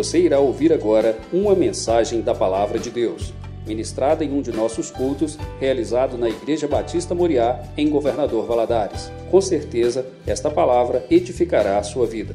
Você irá ouvir agora uma mensagem da Palavra de Deus, ministrada em um de nossos cultos, realizado na Igreja Batista Moriá, em Governador Valadares. Com certeza, esta palavra edificará a sua vida.